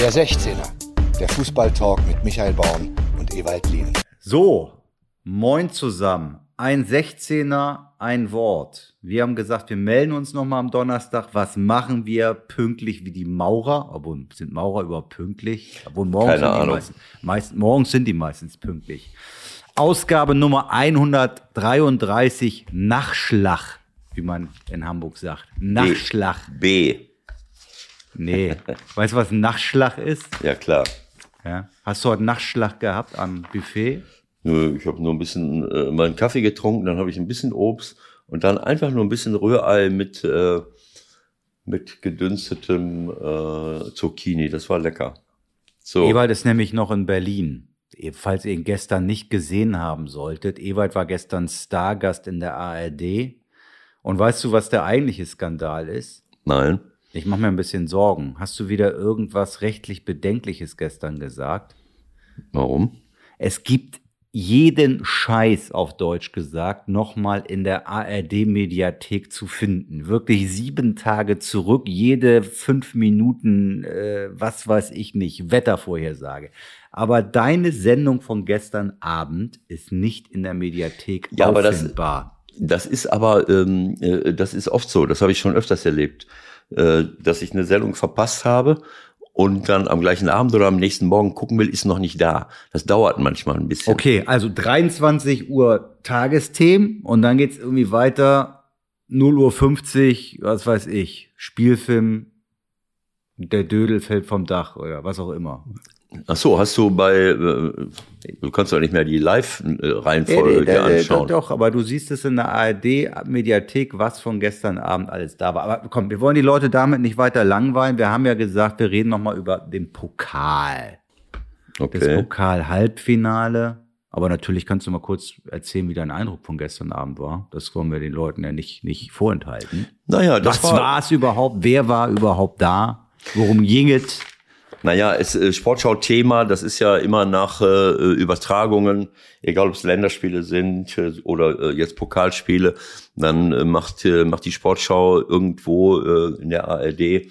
Der 16er, der Fußballtalk mit Michael Baum und Ewald Lien. So, moin zusammen. Ein 16er, ein Wort. Wir haben gesagt, wir melden uns nochmal am Donnerstag. Was machen wir pünktlich wie die Maurer? Obwohl, sind Maurer überhaupt pünktlich? Obwohl, morgens Keine sind die Ahnung. meisten, meist, morgens sind die meistens pünktlich. Ausgabe Nummer 133, Nachschlag, wie man in Hamburg sagt. Nachschlag. B. Nee. weißt du, was ein Nachschlag ist? Ja, klar. Ja. Hast du heute Nachschlag gehabt am Buffet? Nur, ich habe nur ein bisschen äh, meinen Kaffee getrunken, dann habe ich ein bisschen Obst und dann einfach nur ein bisschen Rührei mit, äh, mit gedünstetem äh, Zucchini. Das war lecker. So. Ewald ist nämlich noch in Berlin. Falls ihr ihn gestern nicht gesehen haben solltet, Ewald war gestern Stargast in der ARD. Und weißt du, was der eigentliche Skandal ist? Nein. Ich mache mir ein bisschen Sorgen. Hast du wieder irgendwas rechtlich Bedenkliches gestern gesagt? Warum? Es gibt jeden Scheiß auf Deutsch gesagt nochmal in der ARD-Mediathek zu finden. Wirklich sieben Tage zurück, jede fünf Minuten, äh, was weiß ich nicht, Wettervorhersage. Aber deine Sendung von gestern Abend ist nicht in der Mediathek Ja, aber das- auffindbar. Das ist aber, ähm, äh, das ist oft so. Das habe ich schon öfters erlebt, äh, dass ich eine Sendung verpasst habe und dann am gleichen Abend oder am nächsten Morgen gucken will, ist noch nicht da. Das dauert manchmal ein bisschen. Okay, also 23 Uhr Tagesthemen und dann geht's irgendwie weiter 0 Uhr 50, was weiß ich, Spielfilm, der Dödel fällt vom Dach oder was auch immer. Ach so, hast du bei, äh, du kannst doch nicht mehr die Live-Reihenfolge äh, anschauen. Doch, aber du siehst es in der ARD-Mediathek, was von gestern Abend alles da war. Aber komm, wir wollen die Leute damit nicht weiter langweilen. Wir haben ja gesagt, wir reden nochmal über den Pokal. Das Okay. Pokal-Halbfinale. Aber natürlich kannst du mal kurz erzählen, wie dein Eindruck von gestern Abend war. Das wollen wir den Leuten ja nicht, nicht vorenthalten. Naja, das Was war es überhaupt? Wer war überhaupt da? Worum ging es? Naja, es, äh, Sportschau-Thema, das ist ja immer nach äh, Übertragungen, egal ob es Länderspiele sind äh, oder äh, jetzt Pokalspiele, dann äh, macht, äh, macht die Sportschau irgendwo äh, in der ARD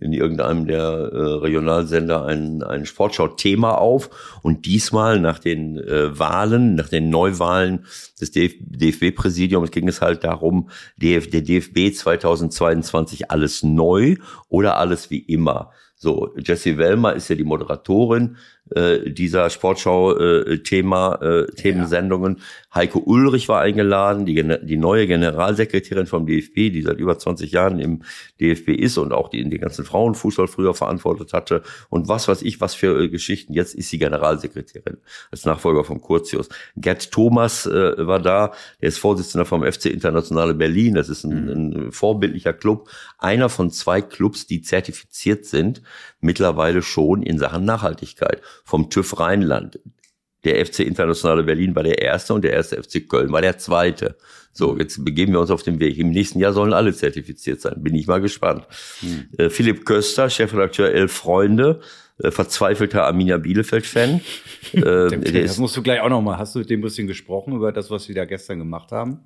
in irgendeinem der äh, Regionalsender ein, ein Sportschau-Thema auf. Und diesmal nach den äh, Wahlen, nach den Neuwahlen des DF DFB-Präsidiums ging es halt darum, DF der DFB 2022 alles neu oder alles wie immer. So, Jessie Wellmer ist ja die Moderatorin äh, dieser Sportschau-Thema, äh, Themensendungen. Heiko Ulrich war eingeladen, die, die neue Generalsekretärin vom DFB, die seit über 20 Jahren im DFB ist und auch die in den ganzen Frauenfußball früher verantwortet hatte und was weiß ich, was für äh, Geschichten. Jetzt ist sie Generalsekretärin als Nachfolger von Curtius. Gerd Thomas äh, war da, der ist Vorsitzender vom FC Internationale Berlin. Das ist ein, ein vorbildlicher Club, einer von zwei Clubs, die zertifiziert sind, mittlerweile schon in Sachen Nachhaltigkeit vom TÜV Rheinland. Der FC Internationale Berlin war der erste und der erste FC Köln war der zweite. So, jetzt begeben wir uns auf den Weg. Im nächsten Jahr sollen alle zertifiziert sein. Bin ich mal gespannt. Äh, Philipp Köster, Chefredakteur Elf Freunde, äh, verzweifelter Arminia Bielefeld-Fan. äh, Das musst du gleich auch nochmal. Hast du mit dem ein bisschen gesprochen über das, was wir da gestern gemacht haben?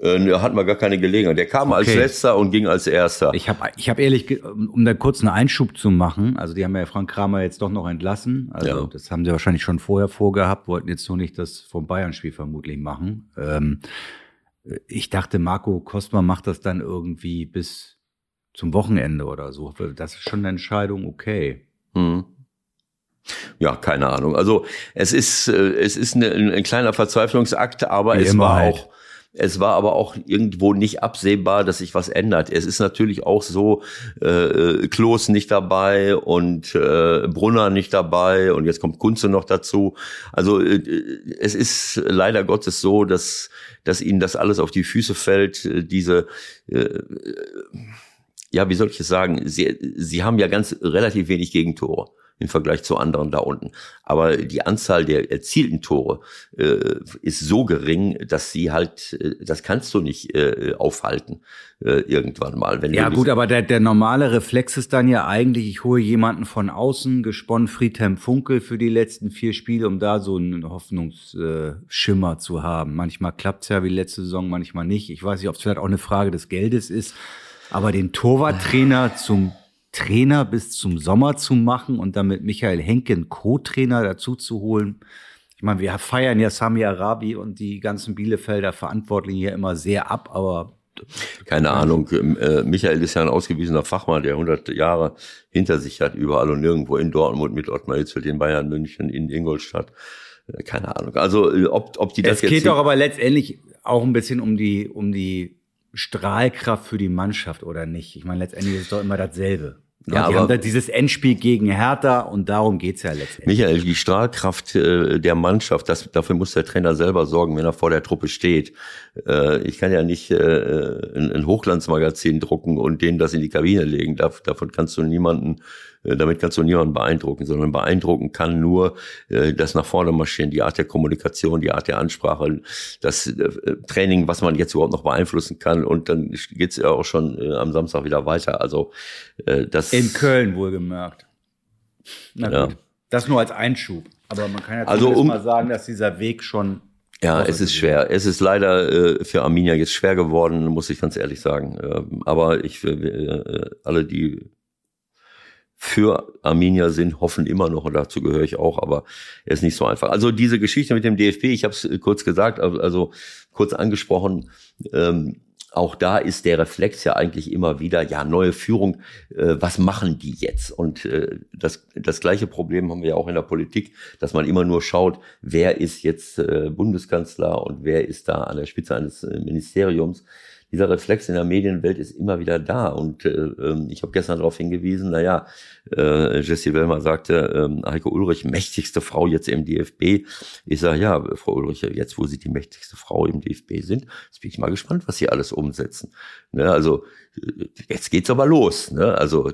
Äh, hatten wir gar keine Gelegenheit. Der kam als Okay. letzter und ging als erster. Ich habe ich hab ehrlich, um da kurz einen Einschub zu machen, also die haben ja Frank Kramer jetzt doch noch entlassen. Also Ja. das haben sie wahrscheinlich schon vorher vorgehabt, wollten jetzt nur nicht das vom Bayern-Spiel vermutlich machen. Ähm, ich dachte, Marco Kostner macht das dann irgendwie bis zum Wochenende oder so. Das ist schon eine Entscheidung, okay. Hm. Ja, keine Ahnung. Also es ist äh, es ist eine, ein kleiner Verzweiflungsakt, aber Wie es war halt. auch es war aber auch irgendwo nicht absehbar, dass sich was ändert. Es ist natürlich auch so, äh, Klos nicht dabei und äh, Brunner nicht dabei und jetzt kommt Kunze noch dazu. Also äh, es ist leider Gottes so, dass dass ihnen das alles auf die Füße fällt. äh, Diese äh, ja, wie soll ich es sagen? Sie, sie haben ja ganz relativ wenig Gegentore im Vergleich zu anderen da unten. Aber die Anzahl der erzielten Tore äh, ist so gering, dass sie halt, äh, das kannst du nicht äh, aufhalten äh, irgendwann mal. Wenn Ja gut, aber der, der normale Reflex ist dann ja eigentlich, ich hole jemanden von außen, gesponnen Friedhelm Funkel für die letzten vier Spiele, um da so einen Hoffnungsschimmer zu haben. Manchmal klappt's ja wie letzte Saison, manchmal nicht. Ich weiß nicht, ob es vielleicht auch eine Frage des Geldes ist, aber den Torwarttrainer zum Trainer bis zum Sommer zu machen und dann mit Michael Henken Co-Trainer dazu zu holen. Ich meine, wir feiern ja Sami Arabi und die ganzen Bielefelder Verantwortlichen hier immer sehr ab, aber keine Ahnung. Äh, Michael ist ja ein ausgewiesener Fachmann, der 100 Jahre hinter sich hat, überall und nirgendwo in Dortmund mit Ottmar Hitzfeld, in Bayern, München, in Ingolstadt. Äh, keine Ahnung. Also, äh, ob, ob die das es jetzt. Es geht doch aber letztendlich auch ein bisschen um die, um die Strahlkraft für die Mannschaft oder nicht. Ich meine, letztendlich ist es doch immer dasselbe. Ja, die aber haben dieses Endspiel gegen Hertha und darum geht's ja letztendlich. Michael, die Strahlkraft äh, der Mannschaft, das, dafür muss der Trainer selber sorgen, wenn er vor der Truppe steht. Äh, ich kann ja nicht äh, ein, ein Hochglanzmagazin drucken und denen das in die Kabine legen. Dav davon kannst du niemanden damit kannst du niemanden beeindrucken, sondern beeindrucken kann nur äh, das nach vorne marschieren, die Art der Kommunikation, die Art der Ansprache, das äh, Training, was man jetzt überhaupt noch beeinflussen kann. Und dann geht's ja auch schon äh, am Samstag wieder weiter. Also äh, das in Köln wohlgemerkt. Na gut, ja. das nur als Einschub. Aber man kann ja also um, mal sagen, dass dieser Weg schon ja, es ist schwer. Es ist leider äh, für Arminia jetzt schwer geworden, muss ich ganz ehrlich sagen. Ähm, aber ich, äh, alle, die für Arminia sind, hoffen immer noch, und dazu gehöre ich auch, aber er ist nicht so einfach. Also diese Geschichte mit dem DFB, ich habe es kurz gesagt, also kurz angesprochen, ähm, auch da ist der Reflex ja eigentlich immer wieder, ja, neue Führung, äh, was machen die jetzt? Und äh, das, das gleiche Problem haben wir ja auch in der Politik, dass man immer nur schaut, wer ist jetzt äh, Bundeskanzler und wer ist da an der Spitze eines äh, Ministeriums dieser Reflex in der Medienwelt ist immer wieder da. Und äh, ähm, ich habe gestern darauf hingewiesen, naja, äh, Jessie Wellmer sagte, äh, Heike Ulrich, mächtigste Frau jetzt im DFB. Ich sage, ja, Frau Ulrich, jetzt wo Sie die mächtigste Frau im DFB sind, jetzt bin ich mal gespannt, was Sie alles umsetzen. Ne, also äh, jetzt geht's aber los. Ne? Also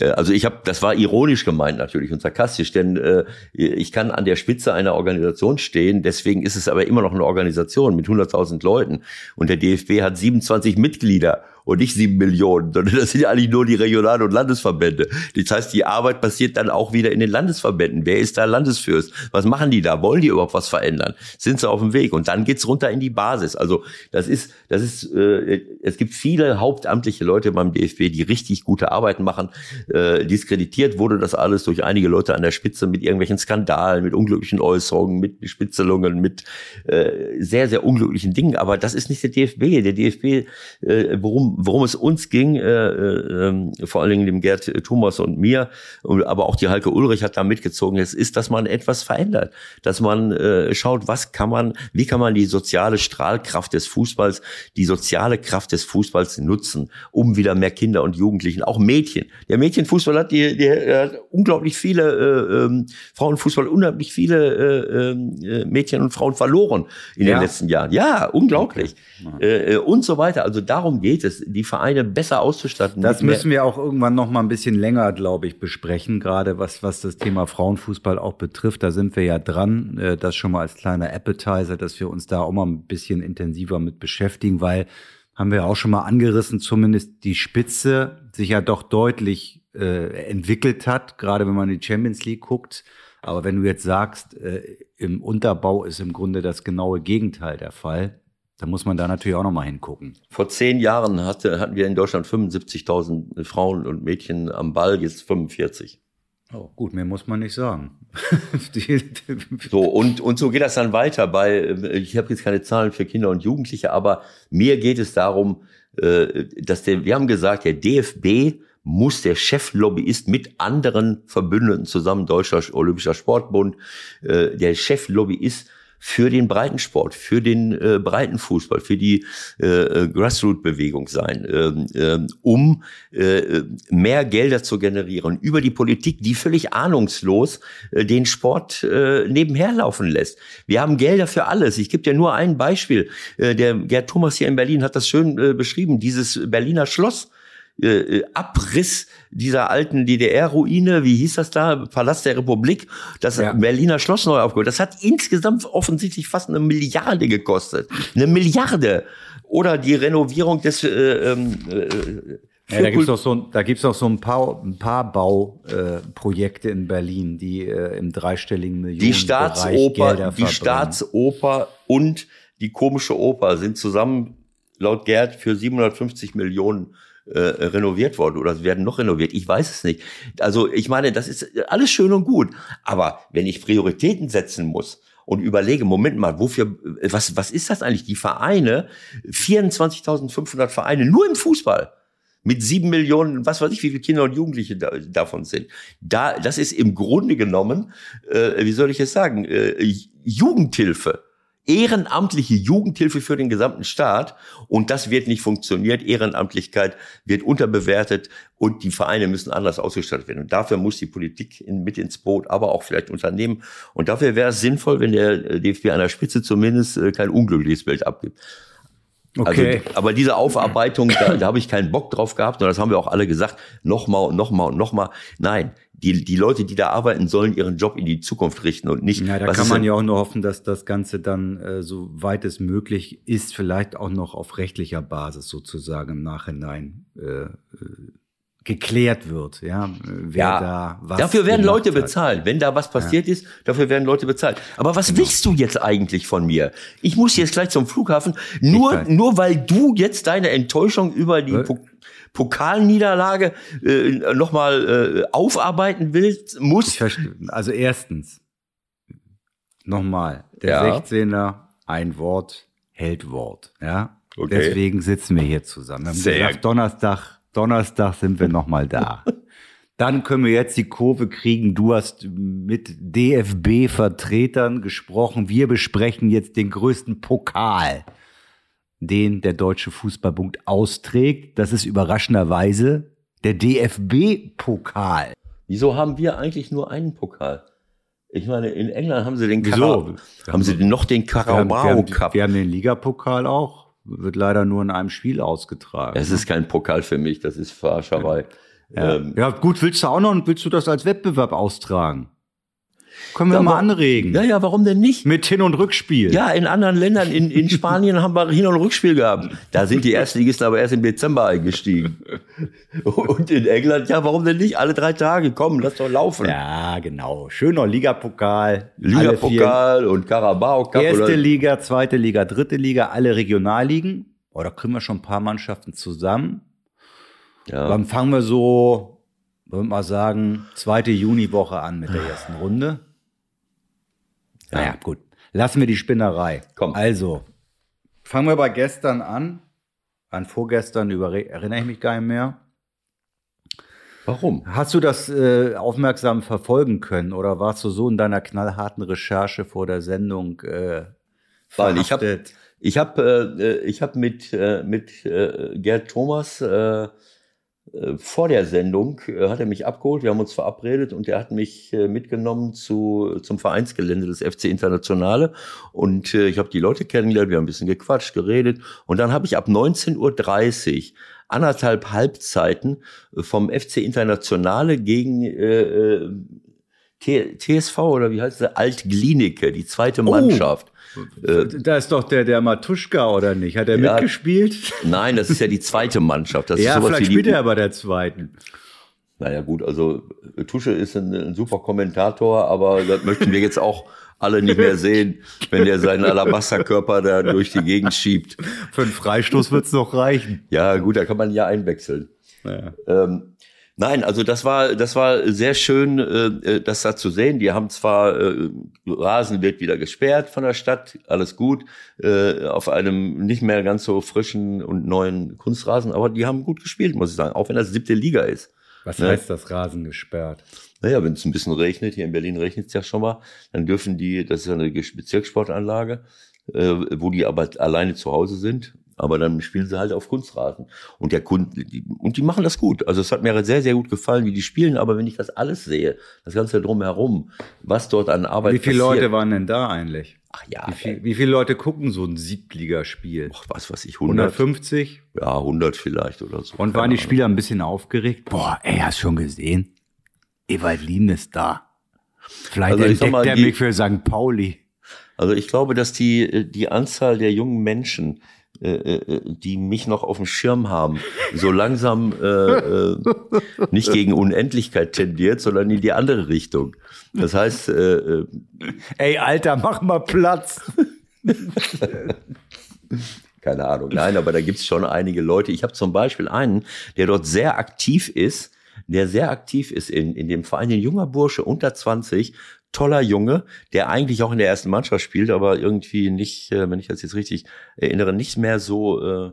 also ich habe, das war ironisch gemeint natürlich und sarkastisch, denn äh, ich kann an der Spitze einer Organisation stehen, deswegen ist es aber immer noch eine Organisation mit 100.000 Leuten. Und der DFB hat 27 Mitglieder und nicht sieben Millionen, sondern das sind ja eigentlich nur die Regional- und Landesverbände. Das heißt, die Arbeit passiert dann auch wieder in den Landesverbänden. Wer ist da Landesfürst? Was machen die da? Wollen die überhaupt was verändern? Sind sie auf dem Weg? Und dann geht's runter in die Basis. Also das ist, das ist, äh, es gibt viele hauptamtliche Leute beim DFB, die richtig gute Arbeiten machen. Äh, diskreditiert wurde das alles durch einige Leute an der Spitze mit irgendwelchen Skandalen, mit unglücklichen Äußerungen, mit Spitzelungen, mit äh, sehr, sehr unglücklichen Dingen. Aber das ist nicht der DFB. Der DFB, äh, worum worum es uns ging, äh, äh, ähm, vor allen Dingen dem Gerd Thomas und mir, aber auch die Halke Ulrich hat da mitgezogen, es ist, dass man etwas verändert, dass man äh, schaut, was kann man, wie kann man die soziale Strahlkraft des Fußballs, die soziale Kraft des Fußballs nutzen, um wieder mehr Kinder und Jugendlichen, auch Mädchen. Der Mädchenfußball hat, die, die hat unglaublich viele äh, ähm, Frauenfußball, unglaublich viele äh, ähm, äh, Mädchen und Frauen verloren in ja. den letzten Jahren. Ja, unglaublich. Okay. Äh, äh, und so weiter. Also darum geht es die Vereine besser auszustatten. Das müssen wir auch irgendwann noch mal ein bisschen länger, glaube ich, besprechen, gerade was, was das Thema Frauenfußball auch betrifft. Da sind wir ja dran, äh, das schon mal als kleiner Appetizer, dass wir uns da auch mal ein bisschen intensiver mit beschäftigen, weil haben wir auch schon mal angerissen, zumindest die Spitze sich ja doch deutlich äh, entwickelt hat, gerade wenn man in die Champions League guckt. Aber wenn du jetzt sagst, äh, im Unterbau ist im Grunde das genaue Gegenteil der Fall, da muss man da natürlich auch nochmal hingucken. Vor zehn Jahren hatte, hatten wir in Deutschland 75.000 Frauen und Mädchen am Ball, jetzt 45. Oh, gut, mehr muss man nicht sagen. so, und, und so geht das dann weiter. Bei, ich habe jetzt keine Zahlen für Kinder und Jugendliche, aber mir geht es darum, äh, dass der, wir haben gesagt, der DFB muss der Cheflobbyist mit anderen Verbündeten zusammen, Deutscher Olympischer Sportbund, äh, der Cheflobbyist für den Breitensport, für den äh, Breitenfußball, für die äh, äh Grassroot-Bewegung sein, äh, äh, um äh, mehr Gelder zu generieren über die Politik, die völlig ahnungslos äh, den Sport äh, nebenher laufen lässt. Wir haben Gelder für alles. Ich gebe dir nur ein Beispiel. Äh, der Gerd Thomas hier in Berlin hat das schön äh, beschrieben. Dieses Berliner Schloss äh, äh, Abriss dieser alten DDR-Ruine, wie hieß das da, Palast der Republik, das ja. Berliner Schloss neu aufgebaut. Das hat insgesamt offensichtlich fast eine Milliarde gekostet. Eine Milliarde. Oder die Renovierung des äh, ähm, äh, ja, da gibt's noch so, da gibt's noch so ein paar, ein paar Bauprojekte äh, in Berlin, die äh, im dreistelligen Millionen Die Staatsoper, die Staatsoper und die komische Oper sind zusammen laut Gerd für 750 Millionen äh, renoviert worden oder werden noch renoviert. Ich weiß es nicht. Also ich meine, das ist alles schön und gut. Aber wenn ich Prioritäten setzen muss, und überlege, Moment mal, wofür, was, was ist das eigentlich? Die Vereine, 24.500 Vereine, nur im Fußball mit sieben Millionen, was weiß ich, wie viele Kinder und Jugendliche da, davon sind. Da, das ist im Grunde genommen, äh, wie soll ich es sagen, äh, Jugendhilfe ehrenamtliche Jugendhilfe für den gesamten Staat. Und das wird nicht funktioniert. Ehrenamtlichkeit wird unterbewertet und die Vereine müssen anders ausgestattet werden. Und dafür muss die Politik in, mit ins Boot, aber auch vielleicht Unternehmen. Und dafür wäre es sinnvoll, wenn der DFB an der Spitze zumindest äh, kein unglückliches Bild abgibt. Okay. Also, aber diese Aufarbeitung, da, da habe ich keinen Bock drauf gehabt und das haben wir auch alle gesagt, nochmal und nochmal und nochmal. Nein, die, die Leute, die da arbeiten, sollen ihren Job in die Zukunft richten und nicht. Ja, da kann man ja auch nur hoffen, dass das Ganze dann, äh, so weit es möglich ist, vielleicht auch noch auf rechtlicher Basis sozusagen im Nachhinein äh, äh geklärt wird, ja, wer ja, da was Dafür werden Leute hat. bezahlt. Wenn da was passiert ja. ist, dafür werden Leute bezahlt. Aber was genau. willst du jetzt eigentlich von mir? Ich muss jetzt gleich zum Flughafen, nur, nur weil du jetzt deine Enttäuschung über die Pokalniederlage äh, nochmal äh, aufarbeiten willst, musst. Also erstens, nochmal, der ja. 16er, ein Wort, hält Wort. Ja? Okay. Deswegen sitzen wir hier zusammen. Wir haben Sehr gesagt, Donnerstag, Donnerstag sind wir nochmal da. Dann können wir jetzt die Kurve kriegen. Du hast mit DFB-Vertretern gesprochen. Wir besprechen jetzt den größten Pokal den der Deutsche Fußballbund austrägt. Das ist überraschenderweise der DFB-Pokal. Wieso haben wir eigentlich nur einen Pokal? Ich meine, in England haben sie den Wieso? haben sie noch den Carabao Cup. Wir haben den Ligapokal auch. Wird leider nur in einem Spiel ausgetragen. Es ist kein Pokal für mich, das ist Verarscherei. Ja. Ähm, ja, gut, willst du auch noch willst du das als Wettbewerb austragen? Können wir ja, mal anregen. Ja, ja, warum denn nicht? Mit Hin- und Rückspiel. Ja, in anderen Ländern, in, in Spanien haben wir Hin- und Rückspiel gehabt. Da sind die Erstligisten aber erst im Dezember eingestiegen. Und in England, ja, warum denn nicht? Alle drei Tage, komm, lass doch laufen. Ja, genau. Schöner Ligapokal. Ligapokal und Carabao Cup. Erste oder? Liga, zweite Liga, dritte Liga, alle Regionalligen. Oh, da kriegen wir schon ein paar Mannschaften zusammen. Ja. Dann fangen wir so, würde mal sagen, zweite Juniwoche an mit der ersten Runde. Ja. Naja, gut. Lassen wir die Spinnerei. Komm. Also, fangen wir bei gestern an. An vorgestern über, erinnere ich mich gar nicht mehr. Warum? Hast du das äh, aufmerksam verfolgen können oder warst du so in deiner knallharten Recherche vor der Sendung äh, Nein, ich habe ich hab, äh, ich hab mit, äh, mit äh, Gerd Thomas äh, äh, vor der Sendung äh, hat er mich abgeholt, wir haben uns verabredet und er hat mich äh, mitgenommen zu, zum Vereinsgelände des FC Internationale und ich habe die Leute kennengelernt, wir haben ein bisschen gequatscht, geredet und dann habe ich ab 19.30 Uhr anderthalb Halbzeiten vom FC Internationale gegen äh, TSV oder wie heißt es, Alt-Glienicke, die zweite oh. Mannschaft. Äh, da ist doch der, der Matuschka, oder nicht? Hat er ja, mitgespielt? Nein, das ist ja die zweite Mannschaft. Das ja, vielleicht spielt er bei der zweiten. Naja, gut, also Tusche ist ein, ein, super Kommentator, aber das möchten wir jetzt auch alle nicht mehr sehen, wenn der seinen Alabasterkörper da durch die Gegend schiebt. Für einen Freistoß wird's noch reichen. Ja, gut, da kann man ja einwechseln. Ja. Ähm, Nein, also das war das war sehr schön, äh, äh, das da zu sehen. Die haben zwar äh, Rasen wird wieder gesperrt von der Stadt, alles gut, äh, auf einem nicht mehr ganz so frischen und neuen Kunstrasen, aber die haben gut gespielt, muss ich sagen, auch wenn das siebte Liga ist. Was ne? heißt das Rasen gesperrt? Naja, wenn es ein bisschen regnet, hier in Berlin regnet es ja schon mal, dann dürfen die, das ist eine Bezirkssportanlage, äh, wo die aber alleine zu Hause sind aber dann spielen sie halt auf Kunstrasen. Und der Kunde, die, und die machen das gut. Also es hat mir sehr, sehr gut gefallen, wie die spielen. Aber wenn ich das alles sehe, das Ganze drumherum, was dort an Arbeit Wie viele passiert, Leute waren denn da eigentlich? Ach ja. Wie, viel, wie viele Leute gucken so ein Siebtligaspiel? Ach, was weiß ich, 100? 150? Ja, 100 vielleicht oder so. Und waren die Spieler ein bisschen aufgeregt? Boah, ey, hast schon gesehen? Ewald Lien ist da. Vielleicht also entdeckt mal, er mich für St. Pauli. Also ich glaube, dass die, die Anzahl der jungen Menschen, äh, äh, die mich noch auf dem Schirm haben, so langsam äh, äh, nicht gegen Unendlichkeit tendiert, sondern in die andere Richtung. Das heißt, äh, ey Alter, mach mal Platz. keine Ahnung. Nein, aber da gibt's schon einige Leute. Ich habe zum Beispiel einen, der dort sehr aktiv ist, der sehr aktiv ist in, in dem Verein, ein junger Bursche unter 20, toller Junge, der eigentlich auch in der ersten Mannschaft spielt, aber irgendwie nicht, äh, wenn ich das jetzt richtig erinnere, nicht mehr so äh,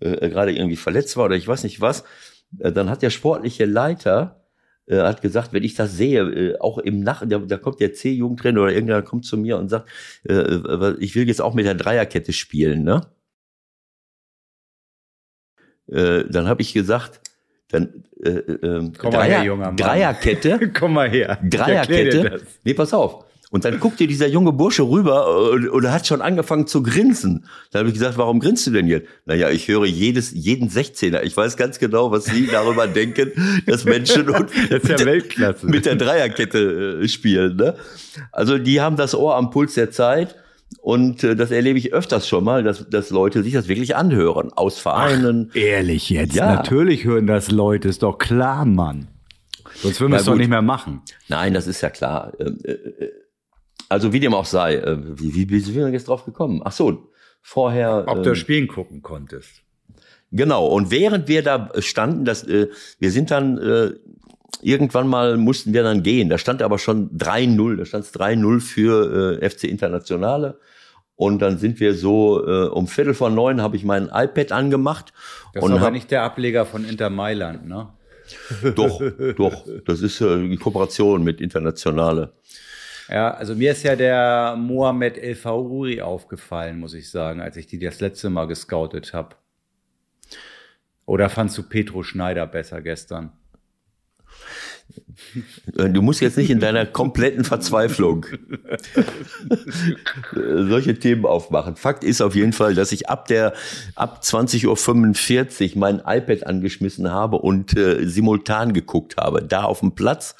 äh, gerade irgendwie verletzt war oder ich weiß nicht was. Äh, dann hat der sportliche Leiter äh, hat gesagt, wenn ich das sehe, äh, auch im Nach, da, da kommt der C-Jugendtrainer oder irgendwer kommt zu mir und sagt, äh, äh, ich will jetzt auch mit der Dreierkette spielen, ne? Dann habe ich gesagt, dann äh, äh, Komm mal her, junger Mann. Dreierkette, Komm mal her. Dir Dreierkette. Nee, pass auf. Und dann guckte dieser junge Bursche rüber und, und hat schon angefangen zu grinsen. Da habe ich gesagt, warum grinst du denn jetzt? Naja, ich höre jedes, jeden 16er. Ich weiß ganz genau, was Sie darüber denken, dass Menschen und Das ja mit, der, mit der Dreierkette äh, spielen. Ne? Also die haben das Ohr am Puls der Zeit. Und äh, das erlebe ich öfters schon mal, dass, dass Leute sich das wirklich anhören. Aus Vereinen. Ehrlich jetzt. Ja. Natürlich hören das Leute, ist doch klar, Mann. Sonst würden wir es doch nicht mehr machen. Nein, das ist ja klar. Ähm, äh, äh, Also wie dem auch sei. äh, Wie, wie, wie sind wir jetzt drauf gekommen? Ach so, vorher. Ob ähm, du Spielen gucken konntest. Genau. Und während wir da standen, das, äh, wir sind dann äh, irgendwann mal mussten wir dann gehen. Da stand aber schon 3-0. Da stand es 3-0 für äh, FC Internationale. Und dann sind wir so äh, um Viertel vor neun habe ich mein iPad angemacht Das und aber hab, nicht der Ableger von Inter Mailand, ne? doch doch das ist äh, die Kooperation mit Internationale. Ja, also mir ist ja der Mohamed El Faouri aufgefallen, muss ich sagen, als ich die das letzte Mal gescoutet habe. Oder fandst du Petro Schneider besser gestern? Äh, Du musst jetzt nicht in deiner kompletten Verzweiflung äh, solche Themen aufmachen. Fakt ist auf jeden Fall, dass ich ab der ab 20.45 Uhr mein iPad angeschmissen habe und äh, simultan geguckt habe, da auf dem Platz.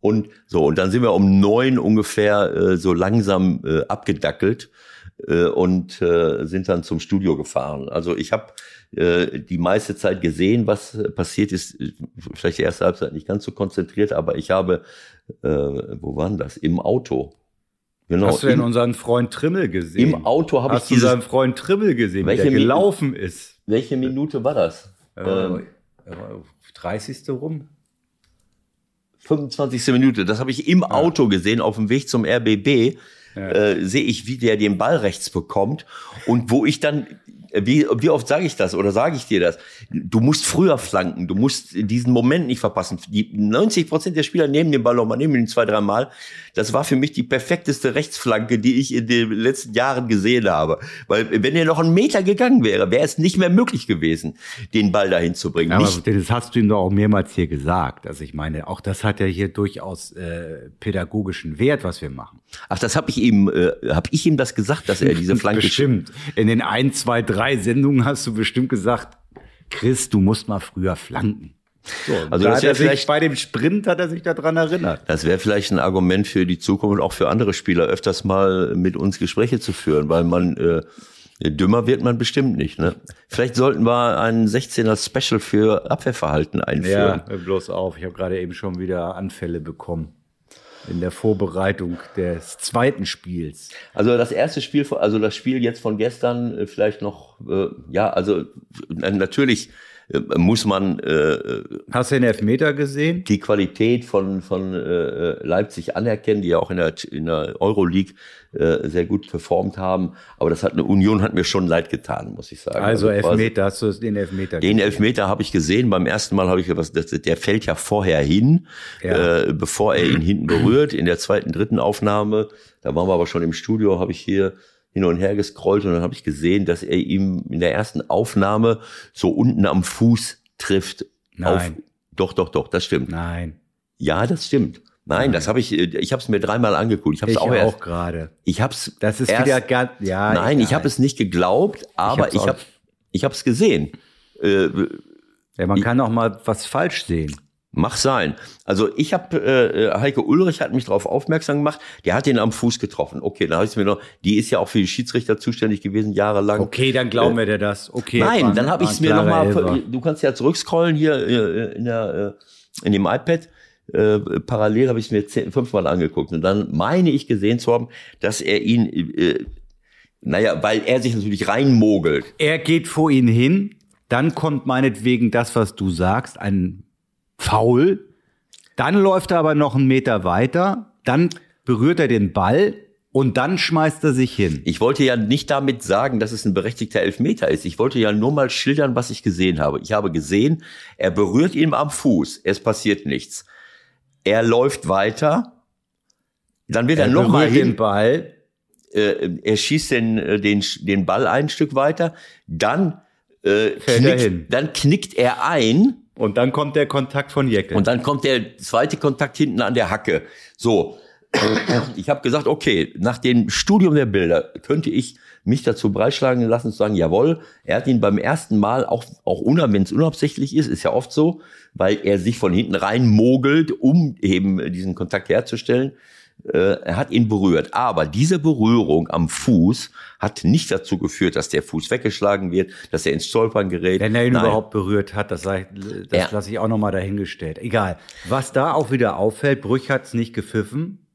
Und so, und dann sind wir um neun ungefähr äh, so langsam äh, abgedackelt äh, und äh, sind dann zum Studio gefahren. Also ich habe äh, die meiste Zeit gesehen, was äh, passiert ist. Vielleicht die erste Halbzeit nicht ganz so konzentriert, aber ich habe, äh, wo waren das? Im Auto. Genau. Hast du denn im, unseren Freund Trimmel gesehen? im Auto habe ich Hast du dieses. unseren Freund Trimmel gesehen, Welche der Minute? gelaufen ist? Welche Minute war das? Ähm, Äh, 30. rum? 25. Minute. Das habe ich im Auto gesehen, auf dem Weg zum RBB. Äh, sehe ich, wie der den Ball rechts bekommt und wo ich dann, wie, wie oft sage ich das oder sage ich dir das? Du musst früher flanken, du musst diesen Moment nicht verpassen. Die 90 Prozent der Spieler nehmen den Ball nochmal, nehmen ihn zwei, drei Mal. Das war für mich die perfekteste Rechtsflanke, die ich in den letzten Jahren gesehen habe. Weil wenn er noch einen Meter gegangen wäre, wäre es nicht mehr möglich gewesen, den Ball dahin zu bringen. Ja, aber nicht, das hast du ihm doch auch mehrmals hier gesagt. Also ich meine, auch das hat ja hier durchaus äh, pädagogischen Wert, was wir machen. Ach, das habe ich ihm, äh, habe ich ihm das gesagt, dass er diese Flanke Bestimmt. In den ein, zwei, drei Sendungen hast du bestimmt gesagt, Chris, du musst mal früher flanken. So, Also das hat er sich, vielleicht- bei dem Sprint hat er sich daran erinnert. Das wäre vielleicht ein Argument für die Zukunft und auch für andere Spieler, öfters mal mit uns Gespräche zu führen, weil man äh, dümmer wird man bestimmt nicht. Ne? Vielleicht sollten wir einen 16er Special für Abwehrverhalten einführen. Ja, bloß auf. Ich habe gerade eben schon wieder Anfälle bekommen. In der Vorbereitung des zweiten Spiels. Also das erste Spiel, also das Spiel jetzt von gestern, äh, vielleicht noch, äh, ja, also äh, natürlich muss man äh, Hast du den Elfmeter gesehen? die Qualität von, von äh, Leipzig anerkennen, die ja auch in der, in der Euroleague äh, sehr gut performt haben. Aber das hat eine Union hat mir schon leid getan, muss ich sagen. Also quasi- Elfmeter, hast du den Elfmeter Den gesehen? Elfmeter habe ich gesehen. Beim ersten Mal habe ich was, der fällt ja vorher hin, Ja. äh, bevor er ihn hinten berührt. In der zweiten, dritten Aufnahme, da waren wir aber schon im Studio, habe ich hier hin und her gescrollt und dann habe ich gesehen, dass er ihm in der ersten Aufnahme so unten am Fuß trifft. Nein. Auf, doch, doch, doch, das stimmt. Nein. Ja, das stimmt. Nein, das habe ich, äh, ich habe es mir dreimal angeguckt. Ich habe Ich es auch, auch, gerade. ich habe es Das ist erst, wieder ganz, ja. Nein, ich egal. habe es nicht geglaubt, aber ich habe ich habe es gesehen. Äh, Ja, man kann auch mal was falsch sehen. Mach sein. Also ich habe äh, Heike Ulrich hat mich darauf aufmerksam gemacht. Der hat ihn am Fuß getroffen. Okay, dann habe ich mir noch. Die ist ja auch für die Schiedsrichter zuständig gewesen jahrelang. Okay, dann glauben wir dir das. Okay. Nein, war- dann habe ich es mir nochmal. Du kannst ja zurückscrollen hier äh, in der äh, in dem iPad. Äh, parallel habe ich es mir zehn, fünfmal angeguckt und dann meine ich gesehen zu haben, dass er ihn äh, Naja, weil er sich natürlich reinmogelt. Er geht vor ihn hin, dann kommt meinetwegen das, was du sagst, ein Foul. Dann läuft er aber noch einen Meter weiter, dann berührt er den Ball und dann schmeißt er sich hin. Ich wollte ja nicht damit sagen, dass es ein berechtigter Elfmeter ist. Ich wollte ja nur mal schildern, was ich gesehen habe. Ich habe gesehen, er berührt ihn am Fuß. Es passiert nichts. Er läuft weiter. Dann wird er, Er noch mal berührt den hin. Ball. Äh, er schießt den, äh, den, den Ball ein Stück weiter. Dann, äh, knickt, hin. dann knickt er ein. Und dann kommt der Kontakt von Jeckel. Und dann kommt der zweite Kontakt hinten an der Hacke. So, ich habe gesagt, okay, nach dem Studium der Bilder könnte ich mich dazu breitschlagen lassen zu sagen, jawohl, er hat ihn beim ersten Mal auch auch wenn es unabsichtlich ist, ist ja oft so, weil er sich von hinten rein mogelt, um eben diesen Kontakt herzustellen. Äh, er hat ihn berührt, aber diese Berührung am Fuß hat nicht dazu geführt, dass der Fuß weggeschlagen wird, dass er ins Stolpern gerät. Wenn er ihn Nein. überhaupt berührt hat, das, das Ja. lasse ich auch nochmal dahingestellt. Egal. Was da auch wieder auffällt, Brüch hat's nicht gepfiffen,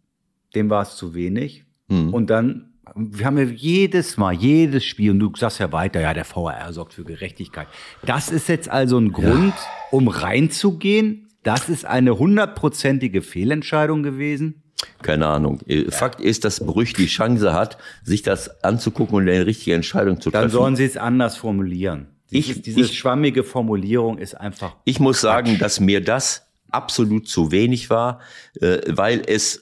dem war es zu wenig. Hm. Und dann, wir haben ja jedes Mal, jedes Spiel, und du sagst ja weiter, ja, der VAR sorgt für Gerechtigkeit. Das ist jetzt also ein Grund, um reinzugehen. Das ist eine hundertprozentige Fehlentscheidung gewesen. Keine Ahnung. Äh, Fakt ist, dass Brüch die Chance hat, sich das anzugucken und eine richtige Entscheidung zu Dann treffen. sollen sie es anders formulieren. Ich- Dieses, diese ich- schwammige Formulierung ist einfach Ich muss sagen, dass mir das absolut zu wenig war, äh, weil es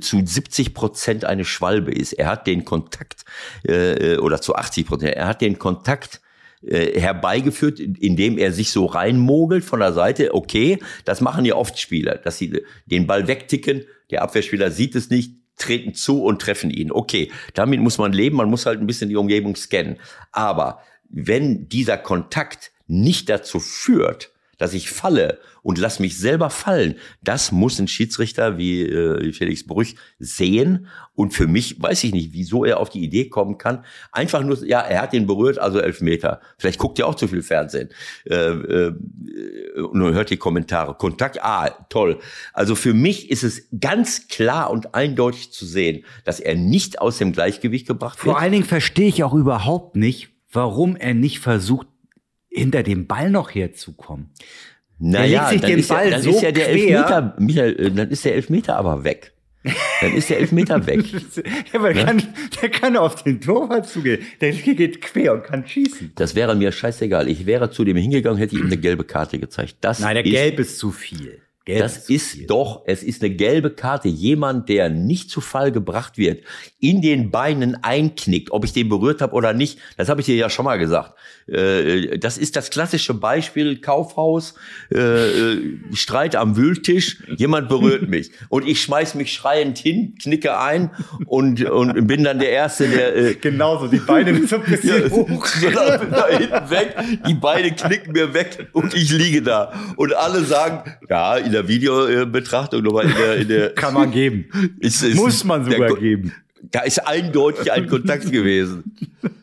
zu 70 Prozent eine Schwalbe ist. Er hat den Kontakt, äh, oder zu 80 Prozent, er hat den Kontakt äh, herbeigeführt, indem er sich so reinmogelt von der Seite. Okay, das machen ja oft Spieler, dass sie den Ball wegticken, der Abwehrspieler sieht es nicht, treten zu und treffen ihn. Okay, damit muss man leben, man muss halt ein bisschen die Umgebung scannen. Aber wenn dieser Kontakt nicht dazu führt, dass ich falle und lass mich selber fallen, das muss ein Schiedsrichter wie äh, Felix Brüch sehen. Und für mich weiß ich nicht, wieso er auf die Idee kommen kann. Einfach nur, ja, er hat ihn berührt, also elf Meter. Vielleicht guckt er auch zu viel Fernsehen äh, äh, und hört die Kommentare. Kontakt, ah, toll. Also für mich ist es ganz klar und eindeutig zu sehen, dass er nicht aus dem Gleichgewicht gebracht wird. Vor allen Dingen verstehe ich auch überhaupt nicht, warum er nicht versucht, hinter dem Ball noch herzukommen. Naja, dann ist ja, dann so ist ja der quer. Elfmeter, Michael, äh, dann ist der Elfmeter aber weg. Dann ist der Elfmeter weg. Ja, aber der, kann, der kann auf den Torwart zugehen. Der geht quer und kann schießen. Das wäre mir scheißegal. Ich wäre zu dem hingegangen, hätte ihm eine gelbe Karte gezeigt. Das Nein, der ist, Gelb ist zu viel. Gelb Das ist viel. doch, es ist eine gelbe Karte. Jemand, der nicht zu Fall gebracht wird, in den Beinen einknickt, ob ich den berührt habe oder nicht, das habe ich dir ja schon mal gesagt. Äh, Das ist das klassische Beispiel Kaufhaus, äh, äh, Streit am Wühltisch, jemand berührt mich und ich schmeiß mich schreiend hin, knicke ein und, und bin dann der Erste, der äh, Genauso, die Beine so ein bisschen hoch. da, da hinten weg, die Beine knicken mir weg und ich liege da. Und alle sagen, ja, in der Videobetrachtung, nochmal in der, in der Kann man geben. ist, ist, Muss man der sogar Ko- geben. Da ist eindeutig ein Kontakt gewesen.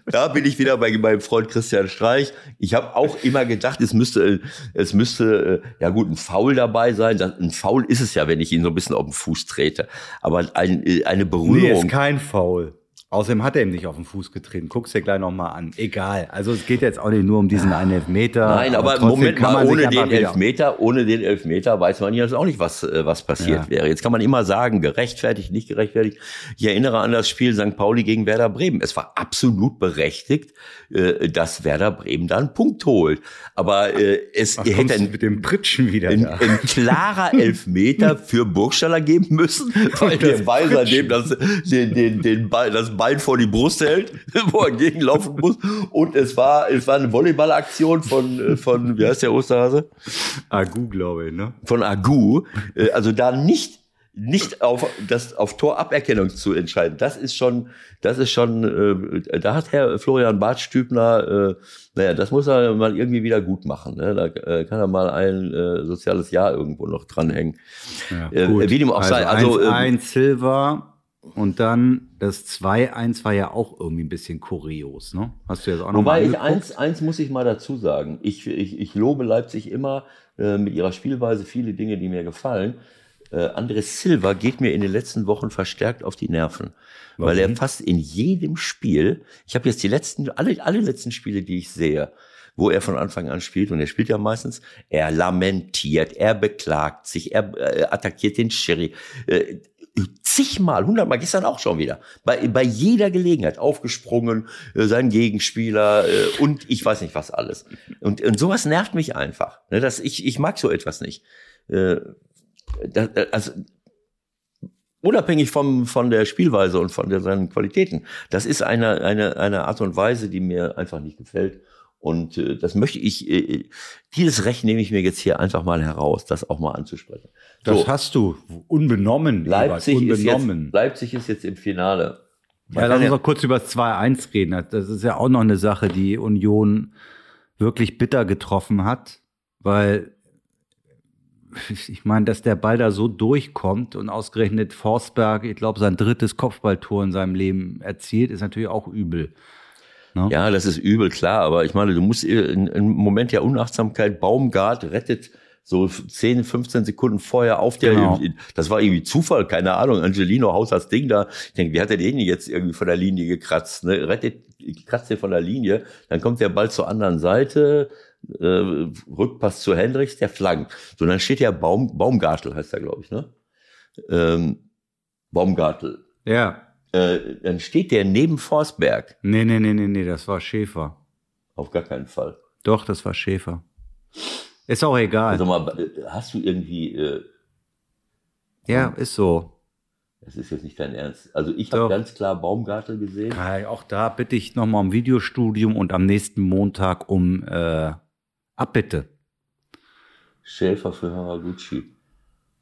Da bin ich wieder bei meinem Freund Christian Streich. Ich habe auch immer gedacht, es müsste, es müsste, äh, ja gut, ein Foul dabei sein. Ein Foul ist es ja, wenn ich ihn so ein bisschen auf den Fuß trete. Aber ein, äh, eine Nee, Berührung. ist kein Foul. Außerdem hat er ihm nicht auf den Fuß getreten. Guck's dir gleich nochmal an. Egal. Also es geht jetzt auch nicht nur um diesen einen Elfmeter. Nein, aber, trotzdem Moment kann mal, ohne den Elfmeter, ohne den Elfmeter weiß man jetzt auch nicht, was, äh, was passiert Ja. wäre. Jetzt kann man immer sagen, gerechtfertigt, nicht gerechtfertigt. Ich erinnere an das Spiel St. Pauli gegen Werder Bremen. Es war absolut berechtigt, äh, dass Werder Bremen da einen Punkt holt. Aber äh, es Ach, hätte ein, mit dem Pritschen wieder ein, ein klarer Elfmeter für Burgstaller geben müssen, weil der Weiser dem das, den, den, den Ball, das Bein vor die Brust hält, wo er gegenlaufen muss. Und es war, es war eine Volleyballaktion von, äh, von, wie heißt der Osterhase? Agu, glaube ich, ne? Von Agu. Äh, Also da nicht, nicht auf das auf Toraberkennung zu entscheiden, das ist schon, das ist schon, äh, da hat Herr Florian Bartstübner, äh, naja, das muss er mal irgendwie wieder gut machen. Ne? Da äh, kann er mal ein äh, soziales Jahr irgendwo noch dranhängen. Äh, wie dem auch sei, also, ähm, 1-1 Silva und dann das 2-1 war ja auch irgendwie ein bisschen kurios, ne? Hast du jetzt auch noch Wobei mal ich eins, eins muss ich mal dazu sagen. Ich, ich, ich lobe Leipzig immer äh, mit ihrer Spielweise viele Dinge, die mir gefallen. äh, Andres Silva geht mir in den letzten Wochen verstärkt auf die Nerven. Warum? Weil er fast in jedem Spiel, ich habe jetzt die letzten, alle, alle letzten Spiele, die ich sehe, wo er von Anfang an spielt, und er spielt ja meistens, er lamentiert, er beklagt sich, er äh, attackiert den Sherry. Äh, zigmal, hundertmal, gestern auch schon wieder, bei, bei jeder Gelegenheit aufgesprungen, äh, sein Gegenspieler äh, und ich weiß nicht was alles. Und, und sowas nervt mich einfach. Ne, das, ich, ich mag so etwas nicht. Äh, das, also, unabhängig vom, von der Spielweise und von der, seinen Qualitäten. Das ist eine, eine, eine Art und Weise, die mir einfach nicht gefällt. Und äh, das möchte ich, äh, dieses Recht nehme ich mir jetzt hier einfach mal heraus, das auch mal anzusprechen. Das so. hast du unbenommen. Leipzig, unbenommen. Ist jetzt, Leipzig ist jetzt im Finale. Man ja, lass uns noch kurz über das 2-1 reden. Das ist ja auch noch eine Sache, die Union wirklich bitter getroffen hat, weil ich meine, dass der Ball da so durchkommt und ausgerechnet Forsberg, ich glaube, sein drittes Kopfballtor in seinem Leben erzielt, ist natürlich auch übel. Ne? Ja, das ist übel, klar, aber ich meine, du musst im Moment der Unachtsamkeit, Baumgart rettet so 10, 15 Sekunden vorher auf der, genau. das war irgendwie Zufall, keine Ahnung, Angelino haut das Ding da, ich denke, wie hat er den jetzt irgendwie von der Linie gekratzt, ne? rettet, kratzt den von der Linie, dann kommt der Ball zur anderen Seite, äh, Rückpass zu Hendricks, der flankt. So, dann steht ja Baum, Baumgartel, heißt er, glaube ich, ne? Ähm, Baumgartel. Ja. Äh, dann steht der neben Forsberg. Nee, nee, nee, nee, nee, das war Schäfer. Auf gar keinen Fall. Doch, das war Schäfer. Ist auch egal. Also mal, hast du irgendwie. Äh, ja, ist so. Das ist jetzt nicht dein Ernst. Also ich habe ganz klar Baumgartel gesehen. Ja, auch da bitte ich nochmal um Videostudium und am nächsten Montag um äh, Abbitte. Schäfer für Haraguchi.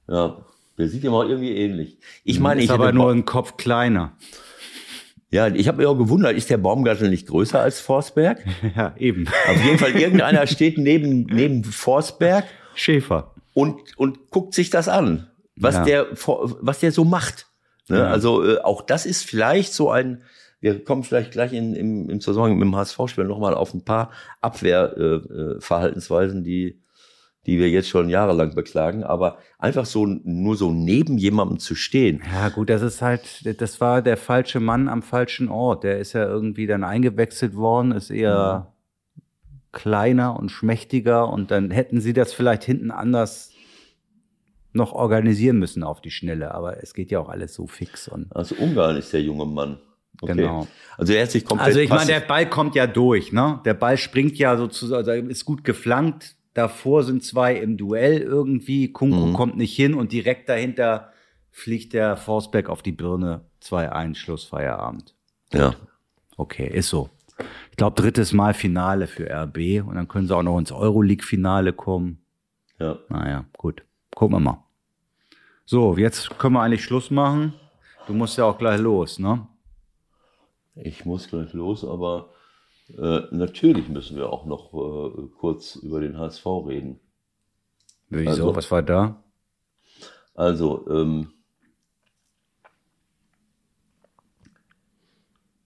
Ja, der sieht ja mal irgendwie ähnlich. Ich meine, ist ich aber nur ein Kopf kleiner. Ja, ich habe mich auch gewundert, ist der Baumgartel nicht größer als Forsberg? ja, eben. Auf jeden Fall, irgendeiner steht neben, neben Forsberg. Schäfer. Und, und guckt sich das an, was, ja. der, was der so macht. Ne? Ja. Also äh, auch das ist vielleicht so ein, wir kommen vielleicht gleich in, im, im Zusammenhang mit dem HSV-Spiel nochmal auf ein paar Abwehrverhaltensweisen, äh die die wir jetzt schon jahrelang beklagen, aber einfach so nur so neben jemandem zu stehen. Ja, gut, das ist halt, das war der falsche Mann am falschen Ort. Der ist ja irgendwie dann eingewechselt worden, ist eher mhm. kleiner und schmächtiger und dann hätten sie das vielleicht hinten anders noch organisieren müssen auf die Schnelle, aber es geht ja auch alles so fix. Und also Ungarn ist der junge Mann. Okay. Genau. Also er hat sich komplett. Also ich meine, der Ball kommt ja durch, ne? Der Ball springt ja sozusagen, also ist gut geflankt, Davor sind zwei im Duell irgendwie. Kunku mhm. kommt nicht hin und direkt dahinter fliegt der Forsberg auf die Birne. 2-1, Schluss, Feierabend. Ja. Okay, ist so. Ich glaube, drittes Mal Finale für RB und dann können sie auch noch ins Euroleague-Finale kommen. Ja. Naja, gut. Gucken wir mal. So, jetzt können wir eigentlich Schluss machen. Du musst ja auch gleich los, ne? Ich muss gleich los, aber äh, natürlich müssen wir auch noch äh, kurz über den HSV reden. Wieso? Also, Was war da? Also, ähm,